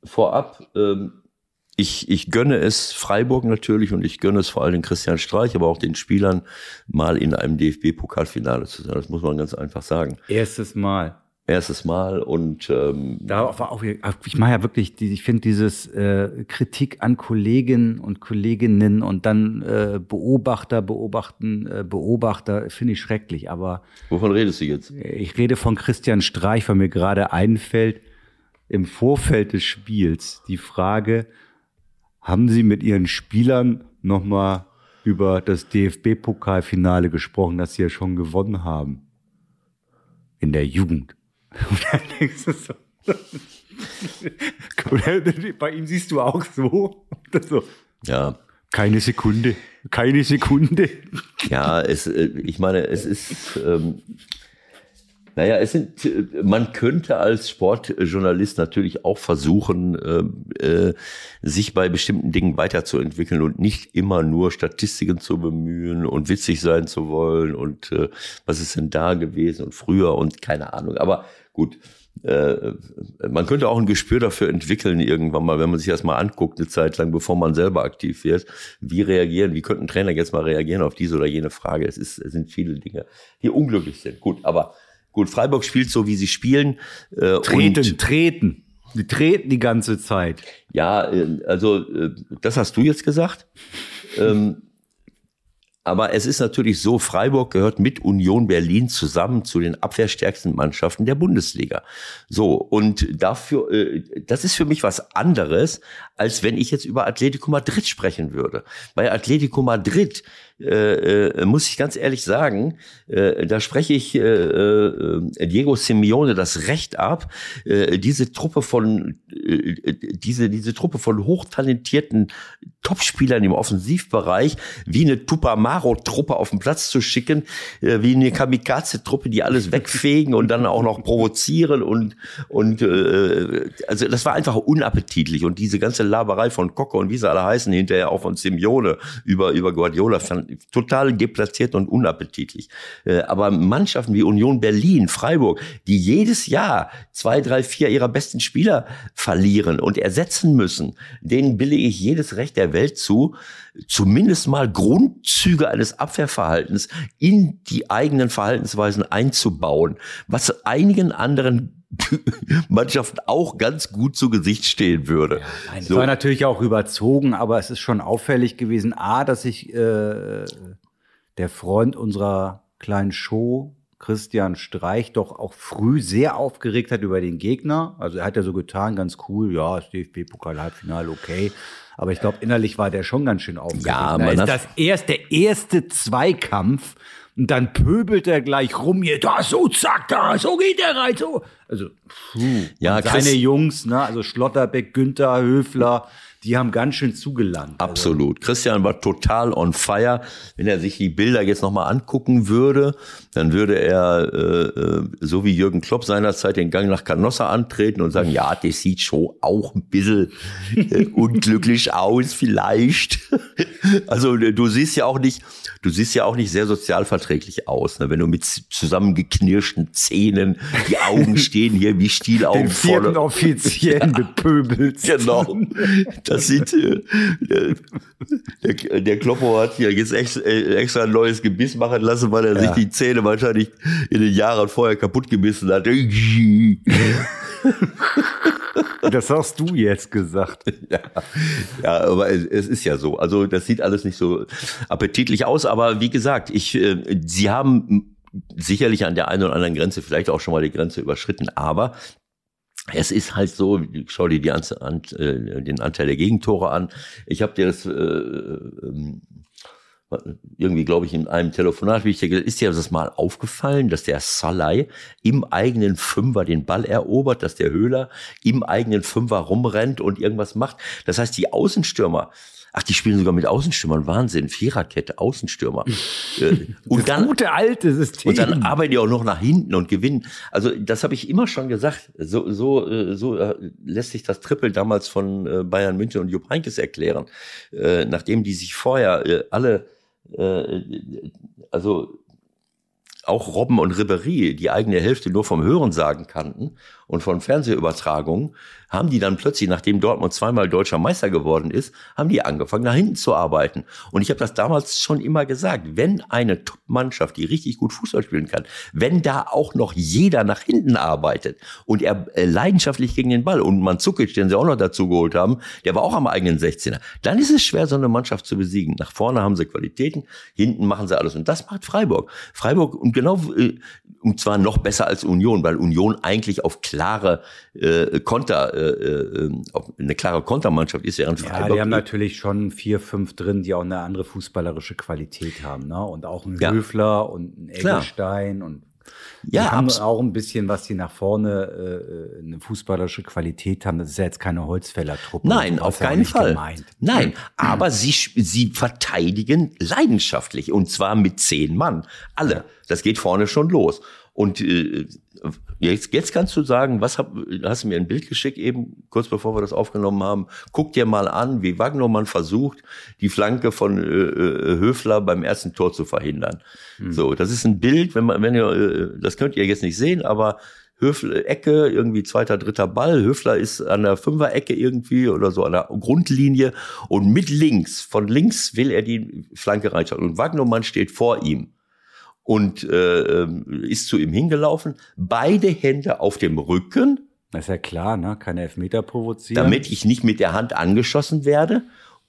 vorab, ähm, ich, ich gönne es Freiburg natürlich und ich gönne es vor allem Christian Streich, aber auch den Spielern, mal in einem DFB-Pokalfinale zu sein. Das muss man ganz einfach sagen. Erstes Mal erstes Mal und ähm, da war auch ich mache ja wirklich ich finde dieses äh, Kritik an Kollegen und Kolleginnen und dann äh, Beobachter beobachten äh, Beobachter finde ich schrecklich aber wovon redest du jetzt? Ich rede von Christian Streich weil mir gerade einfällt im Vorfeld des Spiels die Frage haben Sie mit Ihren Spielern noch mal über das DFB Pokalfinale gesprochen das Sie ja schon gewonnen haben? In der Jugend und dann denkst du so. Bei ihm siehst du auch so. so. Ja. Keine Sekunde. Keine Sekunde. Ja, es, äh, ich meine, es ist, ähm, naja, es sind, man könnte als Sportjournalist natürlich auch versuchen, äh, äh, sich bei bestimmten Dingen weiterzuentwickeln und nicht immer nur Statistiken zu bemühen und witzig sein zu wollen und äh, was ist denn da gewesen und früher und keine Ahnung. Aber Gut, äh, man könnte auch ein Gespür dafür entwickeln irgendwann mal, wenn man sich das mal anguckt, eine Zeit lang, bevor man selber aktiv wird. Wie reagieren, wie könnten Trainer jetzt mal reagieren auf diese oder jene Frage? Es, ist, es sind viele Dinge, die unglücklich sind. Gut, aber Gut, Freiburg spielt so, wie sie spielen. Äh, treten, treten. Die treten die ganze Zeit. Ja, äh, also äh, das hast du jetzt gesagt. ähm, aber es ist natürlich so, Freiburg gehört mit Union Berlin zusammen zu den abwehrstärksten Mannschaften der Bundesliga. So, und dafür, äh, das ist für mich was anderes, als wenn ich jetzt über Atletico Madrid sprechen würde. Bei Atletico Madrid äh, äh, muss ich ganz ehrlich sagen, äh, da spreche ich äh, äh, Diego Simeone das Recht ab, äh, diese Truppe von diese diese Truppe von hochtalentierten Topspielern im Offensivbereich wie eine Tupamaro-Truppe auf den Platz zu schicken, wie eine Kamikaze-Truppe, die alles wegfegen und dann auch noch provozieren und und also das war einfach unappetitlich und diese ganze Laberei von Kocke und wie sie alle heißen hinterher auch von Simeone über über Guardiola fand total deplatziert und unappetitlich. Äh, aber Mannschaften wie Union Berlin, Freiburg, die jedes Jahr zwei, drei, vier ihrer besten Spieler verlieren und ersetzen müssen, denen billige ich jedes Recht der Welt zu, zumindest mal Grundzüge eines Abwehrverhaltens in die eigenen Verhaltensweisen einzubauen, was einigen anderen Mannschaften auch ganz gut zu Gesicht stehen würde. Ja, nein, so. war natürlich auch überzogen, aber es ist schon auffällig gewesen, a, dass sich äh, der Freund unserer kleinen Show, Christian Streich, doch auch früh sehr aufgeregt hat über den Gegner. Also er hat ja so getan, ganz cool, ja, das DFB-Pokal-Halbfinale, okay. Aber ich glaube, innerlich war der schon ganz schön aufgeregt. Ja, man da ist das erst der erste Zweikampf und dann pöbelt er gleich rum hier, da, so, zack, da, so geht er rein, so. Also, puh. Ja, seine Jungs, ne, also Schlotterbeck, Günther, Höfler, die haben ganz schön zugelangt. Also. Absolut. Also. Christian war total on fire. Wenn er sich die Bilder jetzt nochmal angucken würde, dann würde er, äh, äh, so wie Jürgen Klopp seinerzeit, den Gang nach Canossa antreten und sagen, ja, das sieht schon auch ein bisschen äh, unglücklich aus, vielleicht. also du siehst ja auch nicht, du siehst ja auch nicht sehr sozialverträglich aus, ne? wenn du mit zusammengeknirschten Zähnen, die Augen stehen hier wie Stielaugen. Den vierten Offiziellen ja, bepöbelt. Genau. Das sieht, äh, der, der Kloppo hat hier jetzt extra, äh, extra ein neues Gebiss machen lassen, weil er ja. sich die Zähne wahrscheinlich in den Jahren vorher kaputt gebissen hat. Das hast du jetzt gesagt. Ja, ja aber es, es, ist ja so. Also das sieht alles nicht so appetitlich aus. Aber wie gesagt, ich, äh, sie haben sicherlich an der einen oder anderen Grenze vielleicht auch schon mal die Grenze überschritten. Aber es ist halt so, schau dir die, äh, den Anteil der Gegentore an. Ich habe dir das äh, ähm, irgendwie, glaube ich, in einem Telefonat, wie ich dir gesagt ist dir das mal aufgefallen, dass der Salai im eigenen Fünfer den Ball erobert, dass der Höhler im eigenen Fünfer rumrennt und irgendwas macht. Das heißt, die Außenstürmer, Ach, die spielen sogar mit Außenstürmern. Wahnsinn. Viererkette, Außenstürmer. Äh, und dann, gute alte System. Und dann arbeiten die auch noch nach hinten und gewinnen. Also, das habe ich immer schon gesagt. So, so, äh, so äh, lässt sich das Triple damals von Bayern München und Jupp Heynckes erklären. Nachdem die sich vorher alle, also auch Robben und Ribéry die eigene Hälfte nur vom Hören sagen kannten und von Fernsehübertragungen, haben die dann plötzlich, nachdem Dortmund zweimal deutscher Meister geworden ist, haben die angefangen, nach hinten zu arbeiten. Und ich habe das damals schon immer gesagt, wenn eine Top-Mannschaft, die richtig gut Fußball spielen kann, wenn da auch noch jeder nach hinten arbeitet und er äh, leidenschaftlich gegen den Ball und man Zukic, den sie auch noch dazu geholt haben, der war auch am eigenen 16er, dann ist es schwer, so eine Mannschaft zu besiegen. Nach vorne haben sie Qualitäten, hinten machen sie alles. Und das macht Freiburg. Freiburg, und genau, äh, und zwar noch besser als Union, weil Union eigentlich auf klare äh, Konter, äh, äh, auf eine klare Kontermannschaft ist, während Freiburg. Ja, die haben natürlich schon vier, fünf drin, die auch eine andere fußballerische Qualität haben, ne? Und auch ein ja. Höfler und ein Eggestein und die ja, haben auch ein bisschen, was sie nach vorne äh, eine fußballerische Qualität haben. Das ist ja jetzt keine Holzfällertruppe. Nein, auf keinen Fall. Gemeint. Nein, aber sie, sie verteidigen leidenschaftlich und zwar mit zehn Mann. Alle. Das geht vorne schon los. Und äh, jetzt, jetzt kannst du sagen, was hab, hast du mir ein Bild geschickt eben, kurz bevor wir das aufgenommen haben. Guck dir mal an, wie Wagnermann versucht, die Flanke von äh, äh, Höfler beim ersten Tor zu verhindern. Hm. So, das ist ein Bild, wenn man, wenn ihr, äh, das könnt ihr jetzt nicht sehen, aber Höfler Ecke, irgendwie zweiter, dritter Ball. Höfler ist an der Fünfer-Ecke irgendwie oder so an der Grundlinie und mit links, von links will er die Flanke reinschauen und Wagnermann steht vor ihm und äh, ähm, ist zu ihm hingelaufen, beide Hände auf dem Rücken. Das ist ja klar, ne? Keine Elfmeter provozieren. Damit ich nicht mit der Hand angeschossen werde.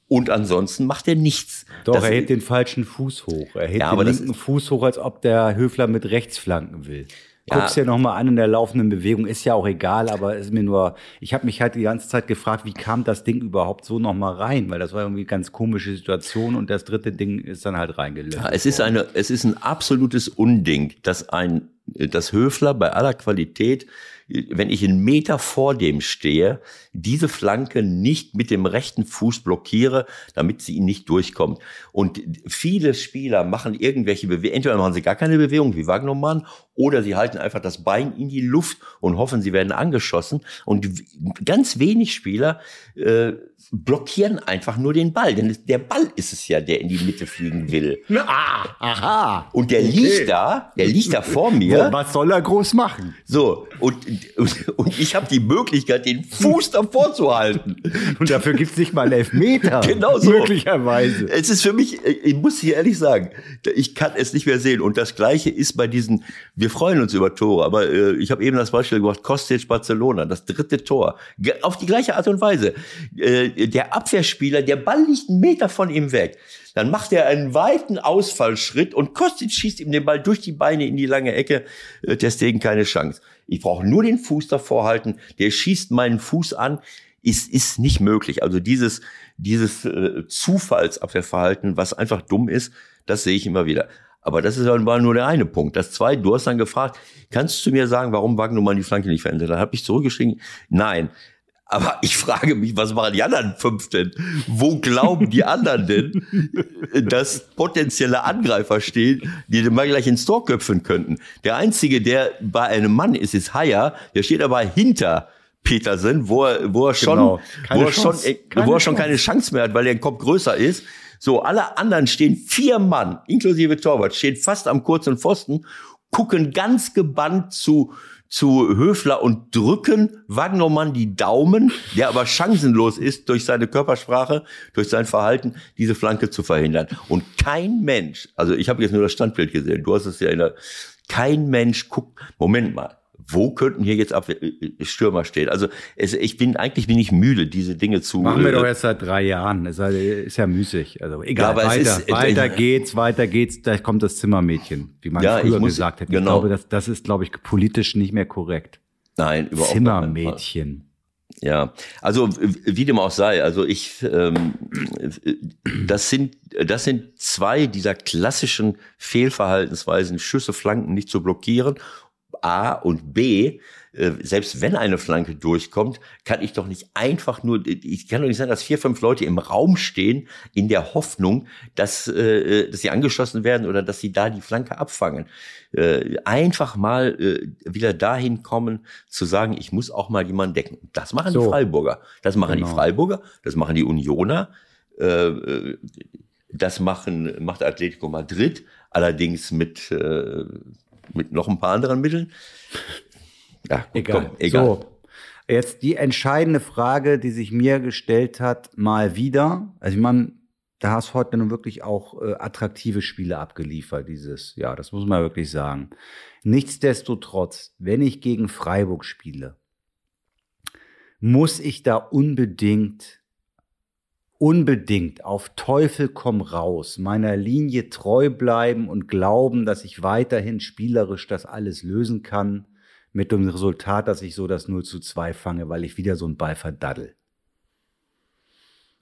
Und ansonsten macht er nichts. Doch, das er hebt den falschen Fuß hoch. Er hebt ja, den linken Fuß hoch, als ob der Höfler mit rechts flanken will. Guck's ja. dir nochmal an in der laufenden Bewegung, ist ja auch egal, aber ist mir nur, ich habe mich halt die ganze Zeit gefragt, wie kam das Ding überhaupt so nochmal rein? Weil das war irgendwie eine ganz komische Situation und das dritte Ding ist dann halt reingelöst. Ja, es ist eine, es ist ein absolutes Unding, dass ein, das Höfler bei aller Qualität wenn ich einen Meter vor dem stehe, diese Flanke nicht mit dem rechten Fuß blockiere, damit sie ihn nicht durchkommt. Und viele Spieler machen irgendwelche Bewegungen, entweder machen sie gar keine Bewegung wie Wagnermann oder sie halten einfach das Bein in die Luft und hoffen, sie werden angeschossen. Und ganz wenig Spieler äh, blockieren einfach nur den Ball, denn der Ball ist es ja, der in die Mitte fliegen will. Ah, aha. Und der okay. liegt da, der liegt da vor mir. Was soll er groß machen? So, und, und, und ich habe die Möglichkeit, den Fuß davor zu halten. Und dafür gibt's nicht mal einen Elfmeter. Genau so. Möglicherweise. Es ist für mich, ich muss hier ehrlich sagen, ich kann es nicht mehr sehen. Und das Gleiche ist bei diesen, wir freuen uns über Tore, aber äh, ich habe eben das Beispiel gemacht, Kostic Barcelona, das dritte Tor. Auf die gleiche Art und Weise. Äh, der Abwehrspieler, der Ball liegt einen Meter von ihm weg. Dann macht er einen weiten Ausfallschritt und Kostic schießt ihm den Ball durch die Beine in die lange Ecke. Äh, deswegen keine Chance. Ich brauche nur den Fuß davor halten. Der schießt meinen Fuß an. Ist, ist nicht möglich. Also dieses, dieses äh, Zufallsabwehrverhalten, was einfach dumm ist, das sehe ich immer wieder. Aber das ist halt nur der eine Punkt. Das zweite, du hast dann gefragt, kannst du mir sagen, warum Wagnumann die Flanke nicht verändert? Da habe ich zurückgeschrieben, nein. Aber ich frage mich, was machen die anderen fünf denn? Wo glauben die anderen denn, dass potenzielle Angreifer stehen, die den mal gleich ins Tor köpfen könnten? Der einzige, der bei einem Mann ist, ist Haier. Der steht aber hinter Petersen, wo er, wo er schon, genau. wo er schon, wo er schon keine Chance mehr hat, weil der Kopf größer ist. So, alle anderen stehen vier Mann, inklusive Torwart, stehen fast am kurzen Pfosten, gucken ganz gebannt zu, zu Höfler und drücken Wagnermann die Daumen, der aber chancenlos ist durch seine Körpersprache, durch sein Verhalten, diese Flanke zu verhindern. Und kein Mensch, also ich habe jetzt nur das Standbild gesehen, du hast es ja in der, kein Mensch guckt, Moment mal, wo könnten hier jetzt Abwehr, äh, äh, Stürmer stehen? Also es, ich bin eigentlich bin ich müde, diese Dinge zu. Machen wir doch erst seit drei Jahren. Ist, ist ja müßig. Also egal, ja, weiter, ist, weiter äh, geht's, weiter geht's. Da kommt das Zimmermädchen, wie man ja, früher muss, gesagt hat. Ich genau. glaube, das, das ist, glaube ich, politisch nicht mehr korrekt. Nein, überhaupt nicht. Zimmermädchen. Ja, also wie dem auch sei, also ich, ähm, das sind, das sind zwei dieser klassischen Fehlverhaltensweisen, Schüsse, Flanken nicht zu blockieren A und B, äh, selbst wenn eine Flanke durchkommt, kann ich doch nicht einfach nur, ich kann doch nicht sagen, dass vier, fünf Leute im Raum stehen in der Hoffnung, dass, äh, dass sie angeschossen werden oder dass sie da die Flanke abfangen. Äh, einfach mal wieder dahin kommen, zu sagen, ich muss auch mal jemanden decken. Das machen so. die Freiburger. Das machen genau. die Freiburger, das machen die Unioner, das machen, macht Atletico Madrid, allerdings mit mit noch ein paar anderen Mitteln. Ja, gut, egal. Komm, egal. So, jetzt die entscheidende Frage, die sich mir gestellt hat, mal wieder. Also ich meine, da hast heute nun wirklich auch äh, attraktive Spiele abgeliefert dieses Jahr. Das muss man wirklich sagen. Nichtsdestotrotz, wenn ich gegen Freiburg spiele, muss ich da unbedingt unbedingt auf Teufel komm raus meiner Linie treu bleiben und glauben, dass ich weiterhin spielerisch das alles lösen kann, mit dem Resultat, dass ich so das 0 zu 2 fange, weil ich wieder so einen Ball verdaddel.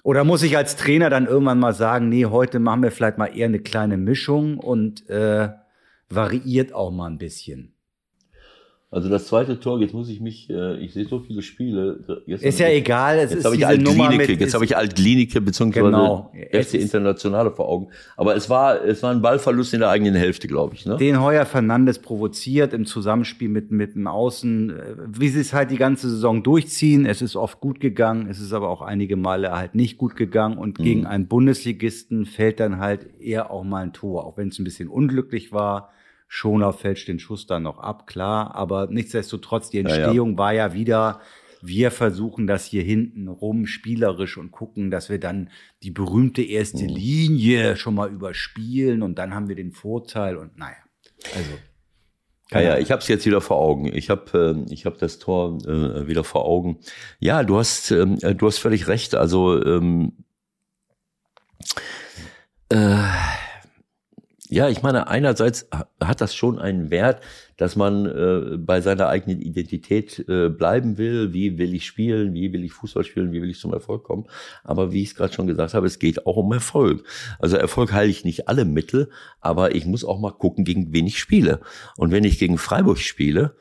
Oder muss ich als Trainer dann irgendwann mal sagen, nee, heute machen wir vielleicht mal eher eine kleine Mischung und äh, variiert auch mal ein bisschen. Also das zweite Tor, jetzt muss ich mich, äh, ich sehe so viele Spiele. Jetzt ist ja ich, egal, es jetzt ist habe ich Alt-Klinike, jetzt habe ich Alt-Klinike beziehungsweise genau. FC Internationale vor Augen. Aber es war, es war ein Ballverlust in der eigenen Hälfte, glaube ich. Ne? Den Heuer Fernandes provoziert im Zusammenspiel mit, mit dem Außen, äh, wie sie es halt die ganze Saison durchziehen. Es ist oft gut gegangen, es ist aber auch einige Male halt nicht gut gegangen und mhm. gegen einen Bundesligisten fällt dann halt eher auch mal ein Tor, auch wenn es ein bisschen unglücklich war Schoner fälscht den Schuss dann noch ab, klar. Aber nichtsdestotrotz, die Entstehung ja, ja. war ja wieder, wir versuchen das hier hinten rum spielerisch und gucken, dass wir dann die berühmte erste mhm. Linie schon mal überspielen und dann haben wir den Vorteil und naja. Also. Ja, ja, ich habe es jetzt wieder vor Augen. Ich habe äh, ich hab das Tor äh, wieder vor Augen. Ja, du hast ähm, äh, du hast völlig recht. Also ähm, äh, ja, ich meine, einerseits hat das schon einen Wert, dass man äh, bei seiner eigenen Identität äh, bleiben will. Wie will ich spielen? Wie will ich Fußball spielen? Wie will ich zum Erfolg kommen? Aber wie ich es gerade schon gesagt habe, es geht auch um Erfolg. Also Erfolg heile ich nicht alle Mittel, aber ich muss auch mal gucken, gegen wen ich spiele. Und wenn ich gegen Freiburg spiele,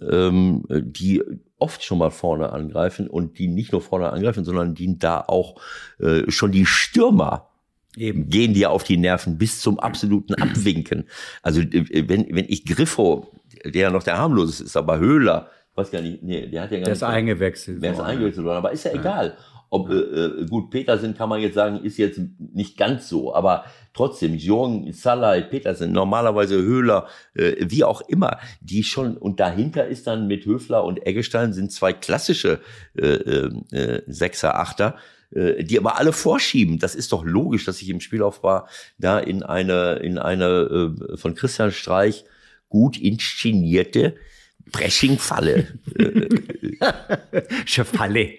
ähm, die oft schon mal vorne angreifen und die nicht nur vorne angreifen, sondern die da auch äh, schon die Stürmer Eben. gehen dir auf die Nerven bis zum absoluten Abwinken. Also äh, wenn, wenn ich Griffo, der ja noch der harmloseste ist, aber Höhler, weiß gar nicht, nee, der hat ja gar der nicht. Der ist eingewechselt. Der ist eingewechselt worden, aber ist ja, ja. egal. Ob äh, äh, gut Petersen kann man jetzt sagen, ist jetzt nicht ganz so, aber trotzdem Jung, Salah, Petersen, normalerweise Höhler, äh, wie auch immer, die schon und dahinter ist dann mit Höfler und Eggestein sind zwei klassische äh, äh, Sechser, Achter, äh, die aber alle vorschieben. Das ist doch logisch, dass ich im Spielaufbau da in eine, in eine äh, von Christian Streich gut inszenierte Pressing-Falle. Falle.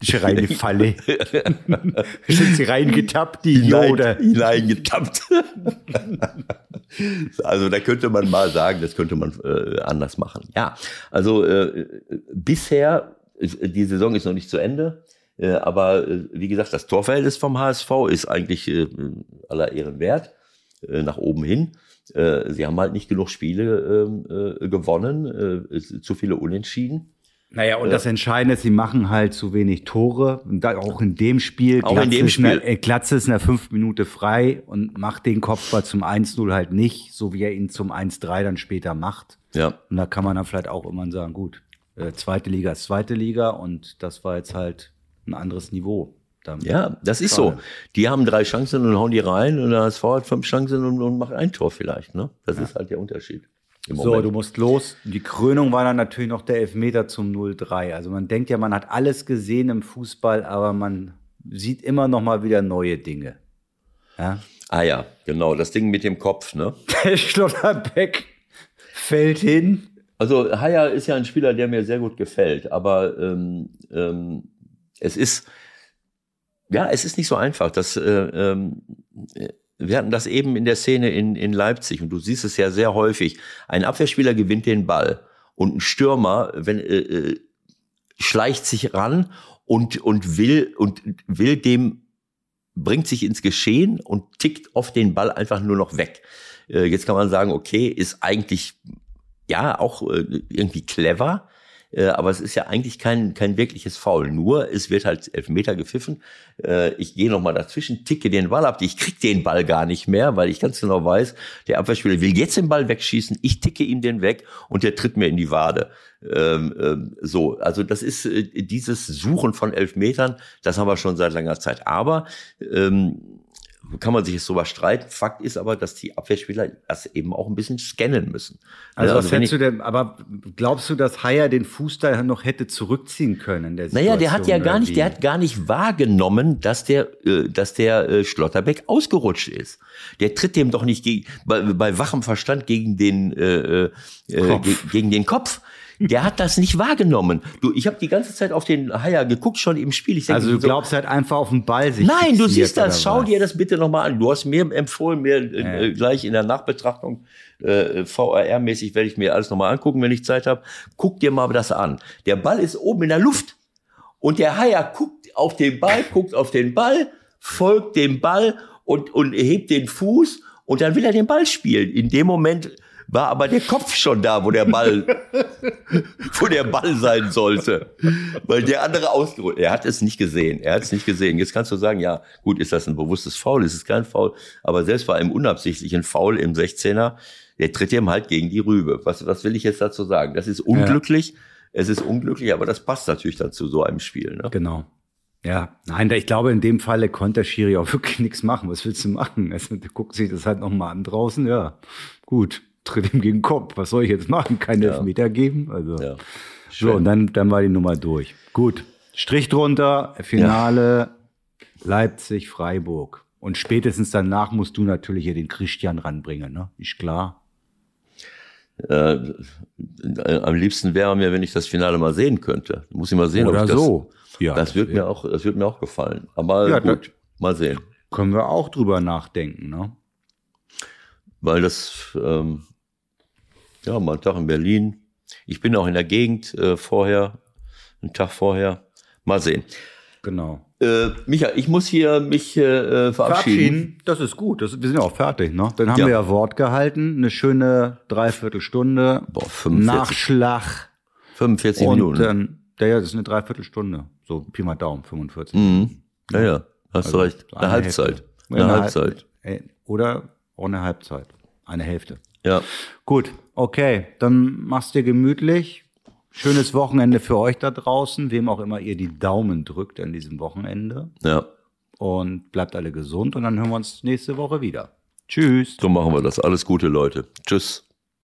Ist reine Falle. Sind sie reingetappt, die oder? Hineingetappt. also da könnte man mal sagen, das könnte man äh, anders machen. Ja, also äh, bisher, die Saison ist noch nicht zu Ende. Äh, aber äh, wie gesagt, das Torverhältnis vom HSV ist eigentlich äh, aller Ehren wert, nach oben hin. Sie haben halt nicht genug Spiele ähm, äh, gewonnen, zu viele Unentschieden. Naja, und das Entscheidende ist, sie machen halt zu wenig Tore. Und auch in dem Spiel, auch in dem Spiel. Eine, Glatze ist in der fünf Minute frei und macht den Kopfball zum 1-0 halt nicht, so wie er ihn zum 1-3 dann später macht. Ja. Und da kann man dann vielleicht auch immer sagen, gut, zweite Liga ist zweite Liga und das war jetzt halt ein anderes Niveau. Ja, das ist so. Die haben drei Chancen und hauen die rein und der HSV hat fünf Chancen und, und macht ein Tor vielleicht. Ne? Das ja. ist halt der Unterschied. So, du musst los. Die Krönung war dann natürlich noch der Elfmeter zum 0-3. Also man denkt ja, man hat alles gesehen im Fußball, aber man sieht immer noch mal wieder neue Dinge. Ja? Ah ja, genau, das Ding mit dem Kopf, ne? Der Schlotterbeck fällt hin. Also Haya ist ja ein Spieler, der mir sehr gut gefällt, aber ähm, ähm, es ist, ja, es ist nicht so einfach. Das, äh, ähm, wir hatten das eben in der Szene in, in Leipzig und du siehst es ja sehr häufig. Ein Abwehrspieler gewinnt den Ball und ein Stürmer, wenn, äh, äh schleicht sich ran und, und will, und will dem, bringt sich ins Geschehen und tickt auf den Ball einfach nur noch weg. Äh, jetzt kann man sagen, okay, ist eigentlich, ja, auch äh, irgendwie clever, äh, aber es ist ja eigentlich kein, kein wirkliches Foul. Nur, es wird halt Elfmeter gepfiffen. Äh, ich gehe nochmal dazwischen, ticke den Ball ab. Ich krieg den Ball gar nicht mehr, weil ich ganz genau weiß, der Abwehrspieler will jetzt den Ball wegschießen. Ich ticke ihm den weg und der tritt mir in die Wade. Ähm, ähm, so, also das ist äh, dieses Suchen von Elfmetern, das haben wir schon seit langer Zeit. Aber ähm, kann man sich jetzt drüber streiten. Fakt ist aber, dass die Abwehrspieler das eben auch ein bisschen scannen müssen. Also, also was hättest du denn, aber glaubst du, dass Haier den Fuß da noch hätte zurückziehen können? Der naja, der hat ja gar nicht, der hat gar nicht wahrgenommen, dass der, äh, dass der äh, Schlotterbeck ausgerutscht ist. Der tritt dem doch nicht gegen, bei, bei wachem Verstand gegen den, äh, äh, äh gegen den Kopf. Der hat das nicht wahrgenommen. Du, ich habe die ganze Zeit auf den Haier geguckt, schon im Spiel. Denke, also du so, glaubst halt einfach auf den Ball sich Nein, du siehst das. Schau was? dir das bitte nochmal an. Du hast mir empfohlen, mir äh, äh, gleich in der Nachbetrachtung äh, VRR-mäßig werde ich mir alles nochmal angucken, wenn ich Zeit habe. Guck dir mal das an. Der Ball ist oben in der Luft und der Haier guckt auf den Ball, guckt auf den Ball, folgt dem Ball und, und hebt den Fuß und dann will er den Ball spielen. In dem Moment war aber der Kopf schon da, wo der Ball, wo der Ball sein sollte. Weil der andere ausgerutscht. Er hat es nicht gesehen. Er hat es nicht gesehen. Jetzt kannst du sagen, ja, gut, ist das ein bewusstes Foul? Ist es kein Foul? Aber selbst bei einem unabsichtlichen Foul im 16er, der tritt ihm halt gegen die Rübe. Was, was will ich jetzt dazu sagen? Das ist unglücklich. Ja. Es ist unglücklich, aber das passt natürlich dazu so einem Spiel. Ne? Genau. Ja, nein, ich glaube, in dem Falle konnte der Schiri auch wirklich nichts machen. Was willst du machen? Er guckt sich das halt nochmal an draußen. Ja, gut tritt ihm gegen den Kopf. Was soll ich jetzt machen? Keine ja. Elfmeter geben? Also. Ja. So, und dann, dann war die Nummer durch. Gut. Strich drunter, Finale ja. Leipzig, Freiburg. Und spätestens danach musst du natürlich hier den Christian ranbringen, ne? Ist klar. Äh, am liebsten wäre mir, wenn ich das Finale mal sehen könnte. Muss ich mal sehen, Oder ob ich das, so. Ja, das wird mir auch, das wird mir auch gefallen. Aber Ja, gut, mal sehen. können wir auch drüber nachdenken, ne? Weil das, ähm, ja, mal einen Tag in Berlin. Ich bin auch in der Gegend äh, vorher, einen Tag vorher. Mal sehen. Genau. Äh, Micha, ich muss hier mich äh, verabschieden. Das ist gut. Das, wir sind ja auch fertig, ne? Dann haben Ja. wir ja Wort gehalten. Eine schöne Dreiviertelstunde. Boah, 45, Nachschlag. 45 Und Minuten. dann, ja, ja, das ist eine Dreiviertelstunde. So Pi mal Daumen, 45. Mhm. Ja, ja, hast du Also recht. so Eine, Halbzeit. Hälfte. Eine, Eine Halbzeit. Halb- äh, Oder auch eine Halbzeit. Eine Hälfte. Ja. Gut, okay. Dann mach's dir gemütlich. Schönes Wochenende für euch da draußen, wem auch immer ihr die Daumen drückt an diesem Wochenende. Ja. Und bleibt alle gesund und dann hören wir uns nächste Woche wieder. Tschüss. So machen wir das. Alles Gute, Leute. Tschüss.